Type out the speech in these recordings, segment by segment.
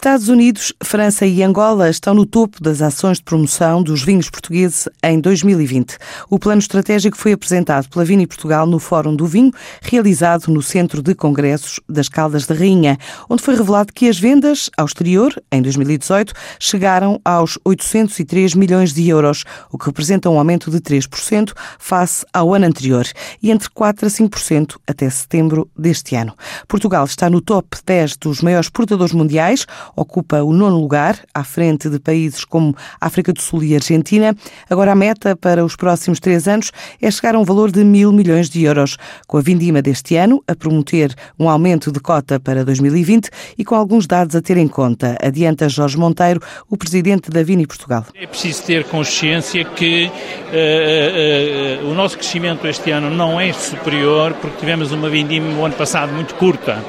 Estados Unidos, França e Angola estão no topo das ações de promoção dos vinhos portugueses em 2020. O plano estratégico foi apresentado pela Vini Portugal no Fórum do Vinho, realizado no Centro de Congressos das Caldas da Rainha, onde foi revelado que as vendas ao exterior, em 2018, chegaram aos 803 milhões de euros, o que representa um aumento de 3% face ao ano anterior e entre 4% a 5% até setembro deste ano. Portugal está no top 10 dos maiores exportadores mundiais, ocupa o nono lugar, à frente de países como África do Sul e Argentina. Agora a meta para os próximos três anos é chegar a um valor de mil milhões de euros, com a vindima deste ano a prometer um aumento de cota para 2020 e com alguns dados a ter em conta, adianta Jorge Monteiro, o presidente da Vini Portugal. É preciso ter consciência que uh, uh, o nosso crescimento este ano não é superior porque tivemos uma vindima no ano passado muito curta.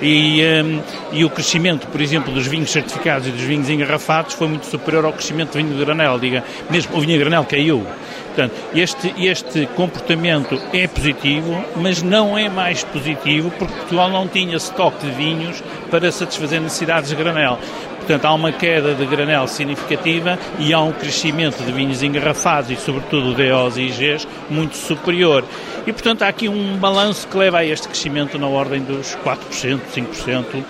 E, um, e, o crescimento, por exemplo, dos vinhos certificados e dos vinhos engarrafados foi muito superior ao crescimento do vinho de granel, diga, mesmo o vinho de granel caiu. Portanto, este, este comportamento é positivo, mas não é mais positivo porque Portugal não tinha estoque de vinhos para satisfazer necessidades de granel. Portanto, há uma queda de granel significativa e há um crescimento de vinhos engarrafados e, sobretudo, DOs e IGs muito superior. E, portanto, há aqui um balanço que leva a este crescimento na ordem dos 4%, 5% uh,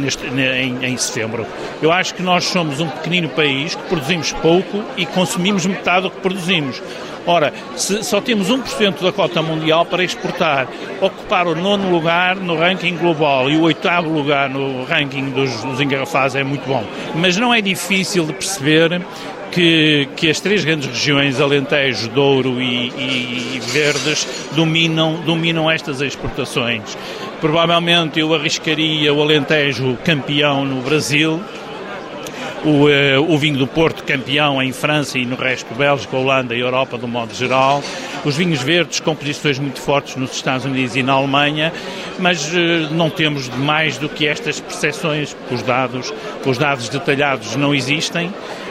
neste, em, em setembro. Eu acho que nós somos um pequenino país que produzimos pouco e consumimos metade do que produzimos. Ora, se só temos 1% da cota mundial para exportar, ocupar o nono lugar no ranking global e o oitavo lugar no ranking dos, dos engarrafados é muito bom. Mas não é difícil de perceber que, que, as três grandes regiões, Alentejo, Douro e, e, Verdes, dominam, dominam estas exportações. Provavelmente eu arriscaria o Alentejo campeão no Brasil, o, uh, o vinho do Porto campeão em França e no resto Bélgica, Holanda e Europa, do modo geral. Os vinhos verdes com posições muito fortes nos Estados Unidos e na Alemanha, mas uh, não temos mais do que estas percepções. Os dados, os dados detalhados não existem eh,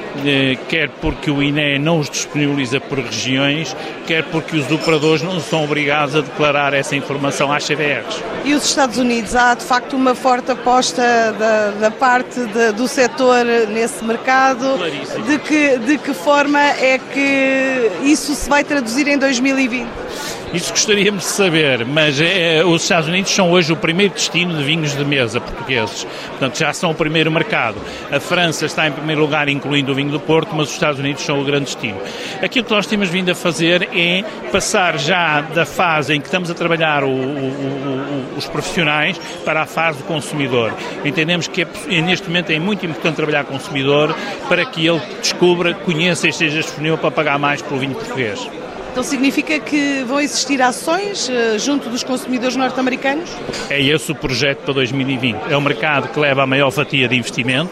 quer porque o INE não os disponibiliza por regiões, quer porque os operadores não são obrigados a declarar essa informação às CDRs. E os Estados Unidos, há de facto uma forte aposta da, da parte de, do setor nesse mercado? Claríssimo. De que, de que forma é que isso se vai traduzir em 2020? Isso gostaríamos de saber, mas é, os Estados Unidos são hoje o primeiro destino de vinhos de mesa portugueses. Portanto, já são o primeiro mercado. A França está em primeiro lugar, incluindo o vinho do Porto, mas os Estados Unidos são o grande destino. Aquilo que nós temos vindo a fazer é passar já da fase em que estamos a trabalhar o, o, o, os profissionais para a fase do consumidor. Entendemos que é, neste momento é muito importante trabalhar o consumidor para que ele descubra, conheça e esteja disponível para pagar mais pelo vinho português. Então significa que vão existir ações uh, junto dos consumidores norte-americanos? É esse o projeto para 2020. É um mercado que leva a maior fatia de investimento,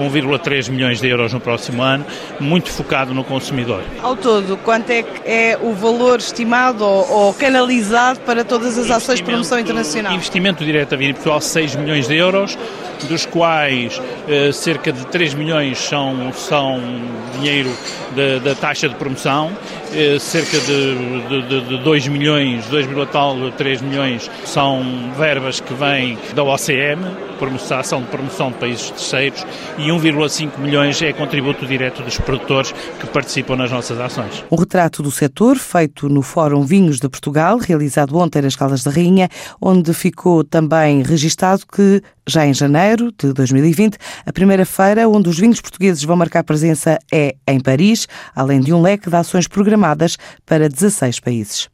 1,3 milhões de euros no próximo ano, muito focado no consumidor. Ao todo, quanto é que é o valor estimado ou, ou canalizado para todas as ações de promoção internacional? Investimento direto a vir em Portugal, 6 milhões de euros, dos quais eh, cerca de 3 milhões são, são dinheiro da taxa de promoção, eh, cerca de, de, de 2 milhões, 2, tal, 3 milhões são verbas que vêm da OCM, ação de promoção de países terceiros, e 1,5 milhões é contributo direto dos produtores que participam nas nossas ações. Um retrato do setor feito no Fórum Vinhos de Portugal, realizado ontem nas Caldas da Rainha, onde ficou também registado que já em janeiro de 2020, a primeira feira onde os vinhos portugueses vão marcar presença é em Paris, além de um leque de ações programadas para 16 países.